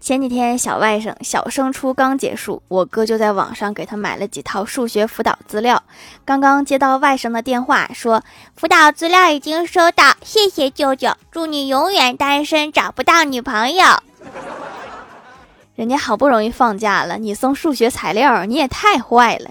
前几天小外甥小升初刚结束我哥就在网上给他买了几套数学辅导资料刚刚接到外甥的电话说辅导资料已经收到 谢谢舅舅祝你永远单身找不到女朋友。人家好不容易放假了你送数学材料你也太坏了。